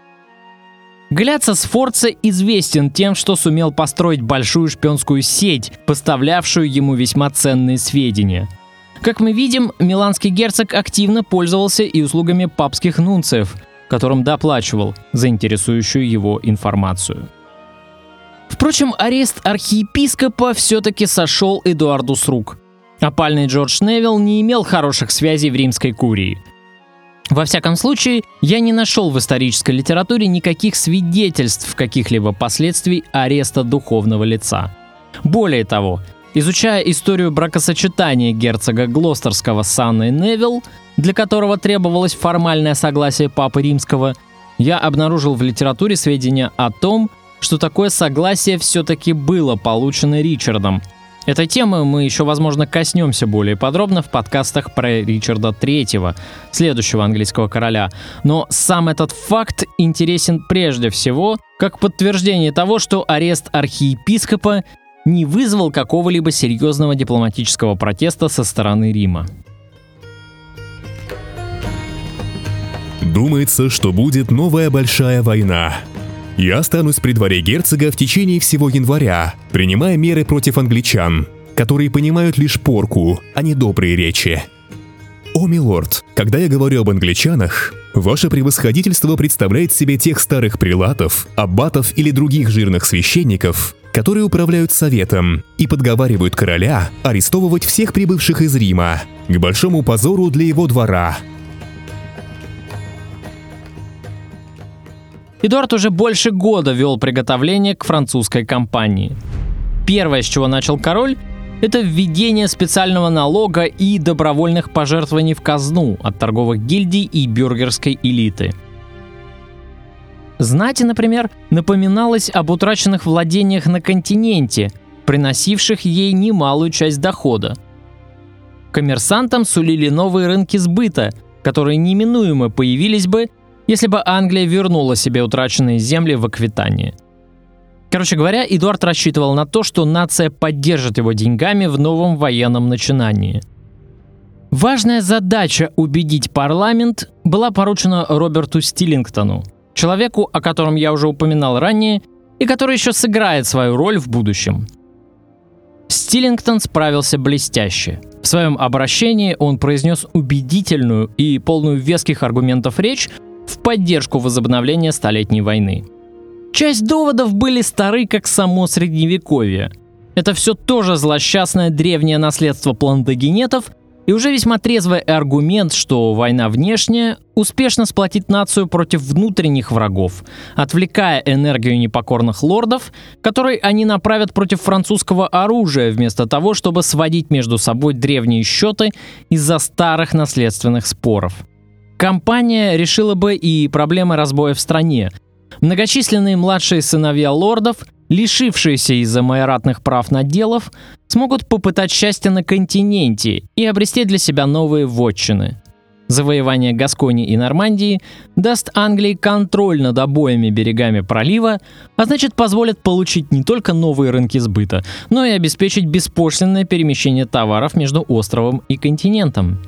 Гляца Сфорца известен тем, что сумел построить большую шпионскую сеть, поставлявшую ему весьма ценные сведения. Как мы видим, миланский герцог активно пользовался и услугами папских нунциев, которым доплачивал за интересующую его информацию. Впрочем, арест архиепископа все-таки сошел Эдуарду с рук. Опальный Джордж Невилл не имел хороших связей в римской курии – во всяком случае, я не нашел в исторической литературе никаких свидетельств каких-либо последствий ареста духовного лица. Более того, изучая историю бракосочетания герцога Глостерского с Анной Невилл, для которого требовалось формальное согласие Папы Римского, я обнаружил в литературе сведения о том, что такое согласие все-таки было получено Ричардом, Этой темы мы еще, возможно, коснемся более подробно в подкастах про Ричарда Третьего, следующего английского короля. Но сам этот факт интересен прежде всего как подтверждение того, что арест архиепископа не вызвал какого-либо серьезного дипломатического протеста со стороны Рима. Думается, что будет новая большая война. Я останусь при дворе герцога в течение всего января, принимая меры против англичан, которые понимают лишь порку, а не добрые речи. О, милорд, когда я говорю об англичанах, ваше превосходительство представляет себе тех старых прилатов, аббатов или других жирных священников, которые управляют советом и подговаривают короля арестовывать всех прибывших из Рима, к большому позору для его двора – Эдуард уже больше года вел приготовление к французской кампании. Первое, с чего начал король, это введение специального налога и добровольных пожертвований в казну от торговых гильдий и бюргерской элиты. Знати, например, напоминалось об утраченных владениях на континенте, приносивших ей немалую часть дохода. Коммерсантам сулили новые рынки сбыта, которые неминуемо появились бы, если бы Англия вернула себе утраченные земли в Аквитании. Короче говоря, Эдуард рассчитывал на то, что нация поддержит его деньгами в новом военном начинании. Важная задача убедить парламент была поручена Роберту Стиллингтону, человеку, о котором я уже упоминал ранее, и который еще сыграет свою роль в будущем. Стиллингтон справился блестяще. В своем обращении он произнес убедительную и полную веских аргументов речь в поддержку возобновления Столетней войны. Часть доводов были стары, как само средневековье. Это все тоже злосчастное древнее наследство плантагенетов – и уже весьма трезвый аргумент, что война внешняя успешно сплотит нацию против внутренних врагов, отвлекая энергию непокорных лордов, которые они направят против французского оружия, вместо того, чтобы сводить между собой древние счеты из-за старых наследственных споров. Компания решила бы и проблемы разбоя в стране. Многочисленные младшие сыновья лордов лишившиеся из-за майоратных прав наделов, смогут попытать счастье на континенте и обрести для себя новые вотчины. Завоевание Гаскони и Нормандии даст Англии контроль над обоими берегами пролива, а значит позволит получить не только новые рынки сбыта, но и обеспечить беспошлинное перемещение товаров между островом и континентом.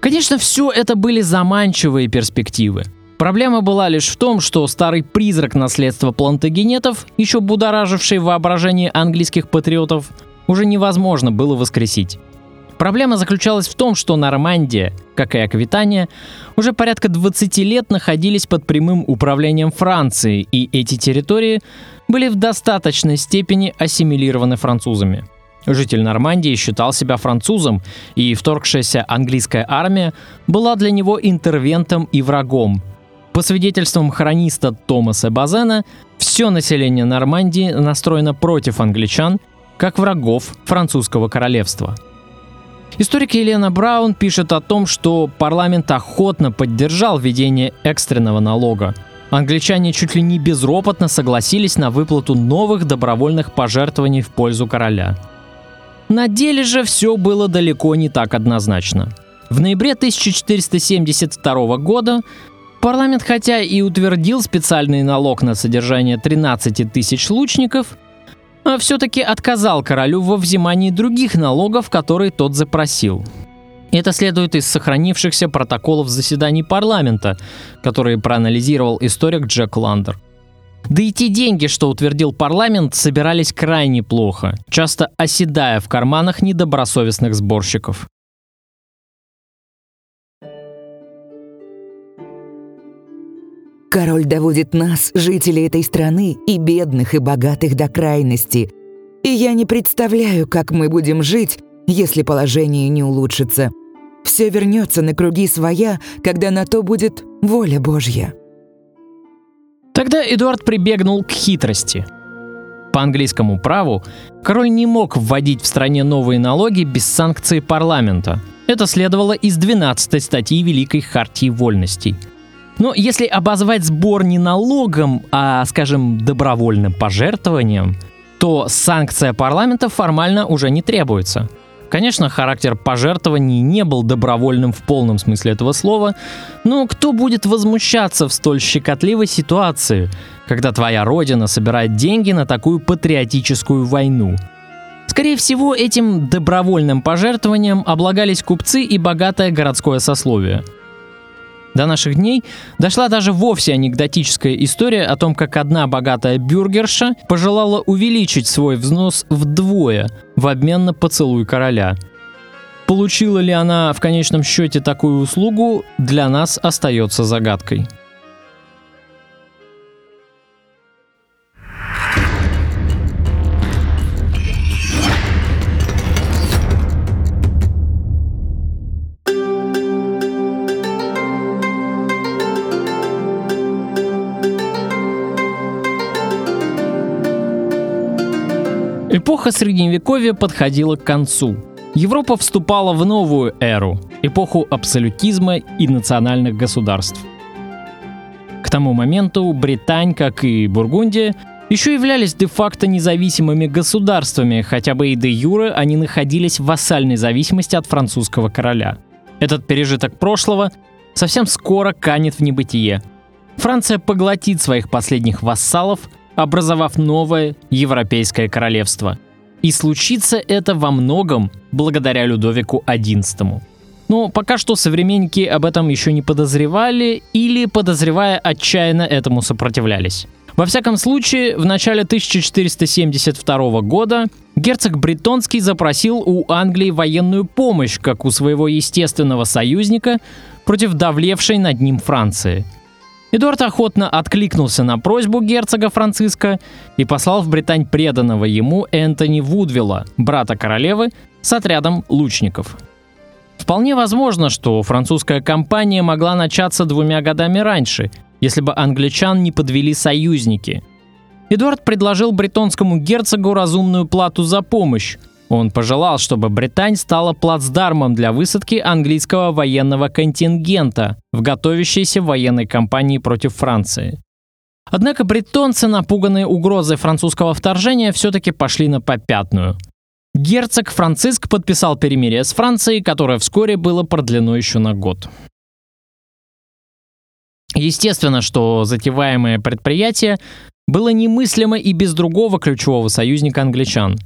Конечно, все это были заманчивые перспективы – Проблема была лишь в том, что старый призрак наследства плантагенетов, еще будораживший воображение английских патриотов, уже невозможно было воскресить. Проблема заключалась в том, что Нормандия, как и Аквитания, уже порядка 20 лет находились под прямым управлением Франции, и эти территории были в достаточной степени ассимилированы французами. Житель Нормандии считал себя французом, и вторгшаяся английская армия была для него интервентом и врагом, по свидетельствам хрониста Томаса Базена, все население Нормандии настроено против англичан, как врагов французского королевства. Историк Елена Браун пишет о том, что парламент охотно поддержал введение экстренного налога. Англичане чуть ли не безропотно согласились на выплату новых добровольных пожертвований в пользу короля. На деле же все было далеко не так однозначно. В ноябре 1472 года Парламент хотя и утвердил специальный налог на содержание 13 тысяч лучников, а все-таки отказал королю во взимании других налогов, которые тот запросил. Это следует из сохранившихся протоколов заседаний парламента, которые проанализировал историк Джек Ландер. Да и те деньги, что утвердил парламент, собирались крайне плохо, часто оседая в карманах недобросовестных сборщиков. Король доводит нас, жителей этой страны, и бедных, и богатых до крайности. И я не представляю, как мы будем жить, если положение не улучшится. Все вернется на круги своя, когда на то будет воля Божья. Тогда Эдуард прибегнул к хитрости. По английскому праву король не мог вводить в стране новые налоги без санкции парламента. Это следовало из 12 статьи Великой Хартии Вольностей – но если обозвать сбор не налогом, а, скажем, добровольным пожертвованием, то санкция парламента формально уже не требуется. Конечно, характер пожертвований не был добровольным в полном смысле этого слова, но кто будет возмущаться в столь щекотливой ситуации, когда твоя родина собирает деньги на такую патриотическую войну? Скорее всего, этим добровольным пожертвованием облагались купцы и богатое городское сословие – до наших дней дошла даже вовсе анекдотическая история о том, как одна богатая бюргерша пожелала увеличить свой взнос вдвое в обмен на поцелуй короля. Получила ли она в конечном счете такую услугу, для нас остается загадкой. Эпоха Средневековья подходила к концу. Европа вступала в новую эру, эпоху абсолютизма и национальных государств. К тому моменту Британь, как и Бургундия, еще являлись де-факто независимыми государствами, хотя бы и де юре они находились в вассальной зависимости от французского короля. Этот пережиток прошлого совсем скоро канет в небытие. Франция поглотит своих последних вассалов, образовав новое Европейское королевство. И случится это во многом благодаря Людовику XI. Но пока что современники об этом еще не подозревали или, подозревая, отчаянно этому сопротивлялись. Во всяком случае, в начале 1472 года герцог Бретонский запросил у Англии военную помощь, как у своего естественного союзника, против давлевшей над ним Франции – Эдуард охотно откликнулся на просьбу герцога Франциска и послал в Британь преданного ему Энтони Вудвилла, брата королевы, с отрядом лучников. Вполне возможно, что французская кампания могла начаться двумя годами раньше, если бы англичан не подвели союзники. Эдуард предложил бретонскому герцогу разумную плату за помощь. Он пожелал, чтобы Британь стала плацдармом для высадки английского военного контингента в готовящейся военной кампании против Франции. Однако бретонцы, напуганные угрозой французского вторжения, все-таки пошли на попятную. Герцог Франциск подписал перемирие с Францией, которое вскоре было продлено еще на год. Естественно, что затеваемое предприятие было немыслимо и без другого ключевого союзника англичан.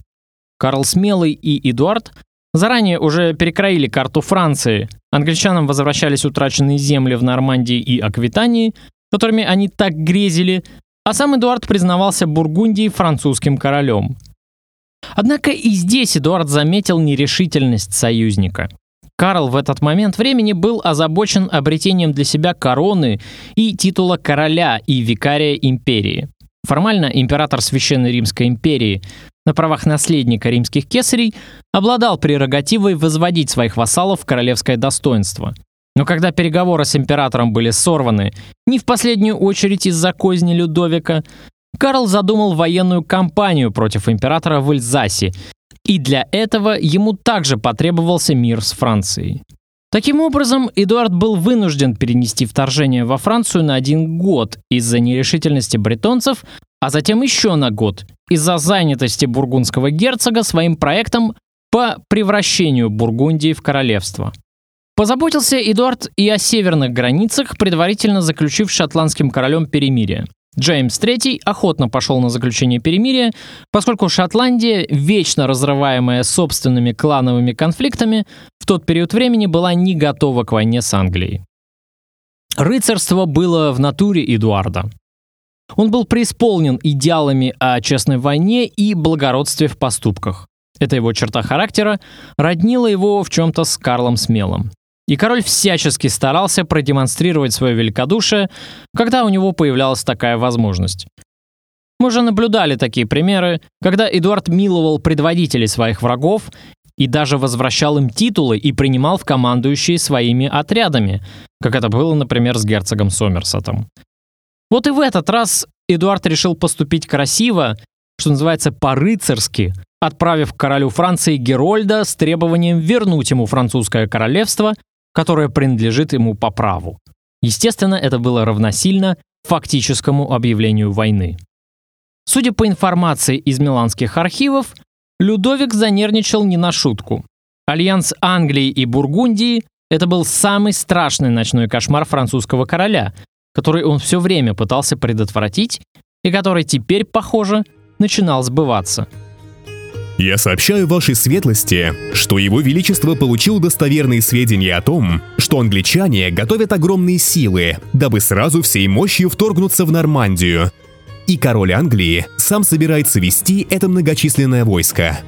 Карл Смелый и Эдуард заранее уже перекроили карту Франции. Англичанам возвращались утраченные земли в Нормандии и Аквитании, которыми они так грезили, а сам Эдуард признавался Бургундии французским королем. Однако и здесь Эдуард заметил нерешительность союзника. Карл в этот момент времени был озабочен обретением для себя короны и титула короля и викария империи. Формально император Священной Римской империи на правах наследника римских кесарей обладал прерогативой возводить своих вассалов в королевское достоинство. Но когда переговоры с императором были сорваны, не в последнюю очередь из-за козни Людовика, Карл задумал военную кампанию против императора в Эльзасе, и для этого ему также потребовался мир с Францией. Таким образом, Эдуард был вынужден перенести вторжение во Францию на один год из-за нерешительности бретонцев, а затем еще на год из-за занятости бургундского герцога своим проектом по превращению Бургундии в королевство. Позаботился Эдуард и о северных границах, предварительно заключив шотландским королем перемирие. Джеймс III охотно пошел на заключение перемирия, поскольку Шотландия, вечно разрываемая собственными клановыми конфликтами, в тот период времени была не готова к войне с Англией. Рыцарство было в натуре Эдуарда. Он был преисполнен идеалами о честной войне и благородстве в поступках. Эта его черта характера роднила его в чем-то с Карлом Смелым. И король всячески старался продемонстрировать свое великодушие, когда у него появлялась такая возможность. Мы уже наблюдали такие примеры, когда Эдуард миловал предводителей своих врагов и даже возвращал им титулы и принимал в командующие своими отрядами, как это было, например, с герцогом Сомерсетом. Вот и в этот раз Эдуард решил поступить красиво, что называется по-рыцарски, отправив к королю Франции Герольда с требованием вернуть ему французское королевство которое принадлежит ему по праву. Естественно, это было равносильно фактическому объявлению войны. Судя по информации из миланских архивов, Людовик занервничал не на шутку. Альянс Англии и Бургундии – это был самый страшный ночной кошмар французского короля, который он все время пытался предотвратить и который теперь, похоже, начинал сбываться – я сообщаю вашей светлости, что его величество получил достоверные сведения о том, что англичане готовят огромные силы, дабы сразу всей мощью вторгнуться в Нормандию. И король Англии сам собирается вести это многочисленное войско.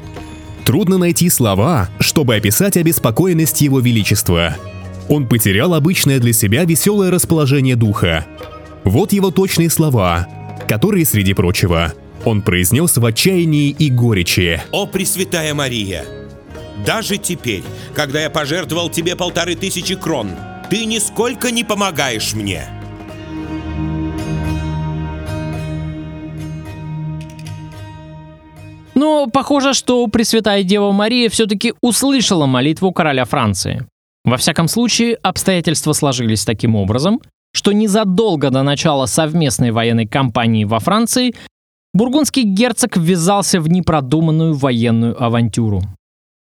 Трудно найти слова, чтобы описать обеспокоенность его величества. Он потерял обычное для себя веселое расположение духа. Вот его точные слова, которые, среди прочего, он произнес в отчаянии и горечи. «О, Пресвятая Мария! Даже теперь, когда я пожертвовал тебе полторы тысячи крон, ты нисколько не помогаешь мне!» Но похоже, что Пресвятая Дева Мария все-таки услышала молитву короля Франции. Во всяком случае, обстоятельства сложились таким образом, что незадолго до начала совместной военной кампании во Франции бургундский герцог ввязался в непродуманную военную авантюру.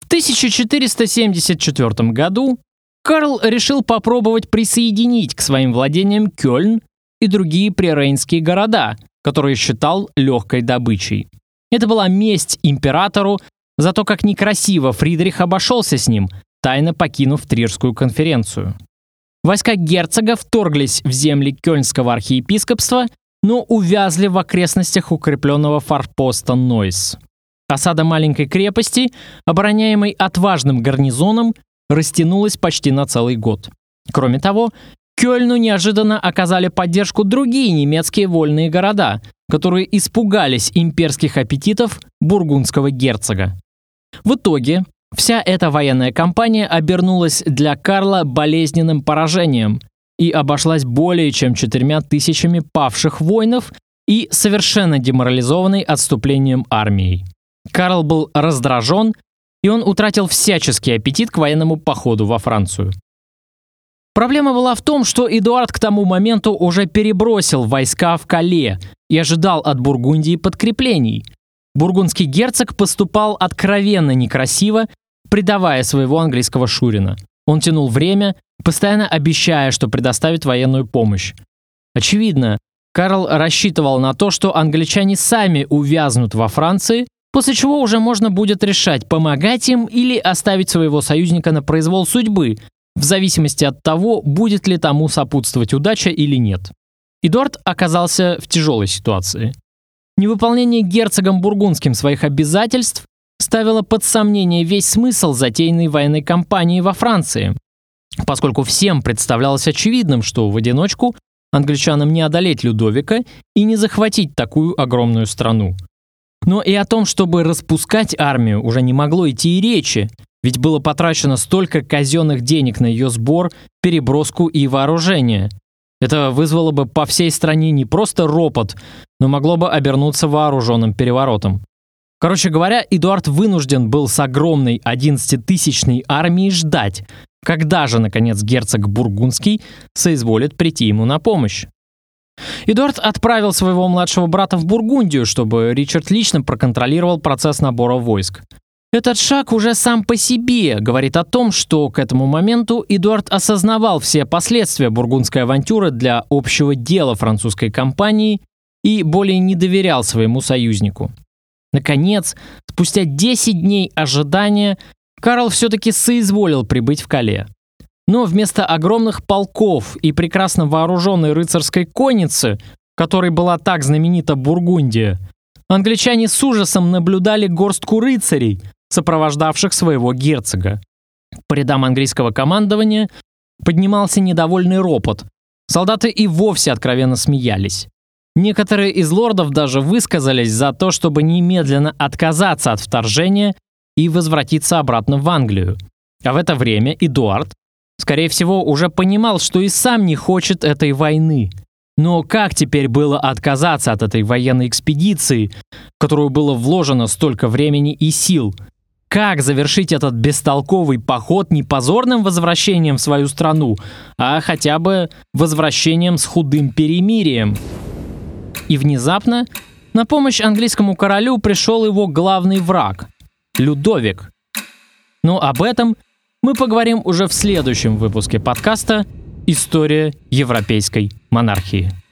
В 1474 году Карл решил попробовать присоединить к своим владениям Кёльн и другие прирейнские города, которые считал легкой добычей. Это была месть императору за то, как некрасиво Фридрих обошелся с ним, тайно покинув Трирскую конференцию. Войска герцога вторглись в земли Кёльнского архиепископства но увязли в окрестностях укрепленного форпоста Нойс. Осада маленькой крепости, обороняемой отважным гарнизоном, растянулась почти на целый год. Кроме того, Кёльну неожиданно оказали поддержку другие немецкие вольные города, которые испугались имперских аппетитов бургундского герцога. В итоге вся эта военная кампания обернулась для Карла болезненным поражением и обошлась более чем четырьмя тысячами павших воинов и совершенно деморализованной отступлением армией. Карл был раздражен, и он утратил всяческий аппетит к военному походу во Францию. Проблема была в том, что Эдуард к тому моменту уже перебросил войска в Кале и ожидал от Бургундии подкреплений. Бургундский герцог поступал откровенно некрасиво, предавая своего английского шурина. Он тянул время, постоянно обещая, что предоставит военную помощь. Очевидно, Карл рассчитывал на то, что англичане сами увязнут во Франции, после чего уже можно будет решать, помогать им или оставить своего союзника на произвол судьбы, в зависимости от того, будет ли тому сопутствовать удача или нет. Эдуард оказался в тяжелой ситуации. Невыполнение герцогом Бургундским своих обязательств ставило под сомнение весь смысл затеянной военной кампании во Франции, поскольку всем представлялось очевидным, что в одиночку англичанам не одолеть Людовика и не захватить такую огромную страну. Но и о том, чтобы распускать армию, уже не могло идти и речи, ведь было потрачено столько казенных денег на ее сбор, переброску и вооружение. Это вызвало бы по всей стране не просто ропот, но могло бы обернуться вооруженным переворотом. Короче говоря, Эдуард вынужден был с огромной 11-тысячной армией ждать, когда же, наконец, герцог Бургундский соизволит прийти ему на помощь. Эдуард отправил своего младшего брата в Бургундию, чтобы Ричард лично проконтролировал процесс набора войск. Этот шаг уже сам по себе говорит о том, что к этому моменту Эдуард осознавал все последствия бургундской авантюры для общего дела французской компании и более не доверял своему союзнику. Наконец, спустя 10 дней ожидания, Карл все-таки соизволил прибыть в Кале. Но вместо огромных полков и прекрасно вооруженной рыцарской конницы, которой была так знаменита Бургундия, англичане с ужасом наблюдали горстку рыцарей, сопровождавших своего герцога. По рядам английского командования поднимался недовольный ропот. Солдаты и вовсе откровенно смеялись. Некоторые из лордов даже высказались за то, чтобы немедленно отказаться от вторжения и возвратиться обратно в Англию. А в это время Эдуард, скорее всего, уже понимал, что и сам не хочет этой войны. Но как теперь было отказаться от этой военной экспедиции, в которую было вложено столько времени и сил – как завершить этот бестолковый поход не позорным возвращением в свою страну, а хотя бы возвращением с худым перемирием? И внезапно на помощь английскому королю пришел его главный враг – Людовик. Но об этом мы поговорим уже в следующем выпуске подкаста «История европейской монархии».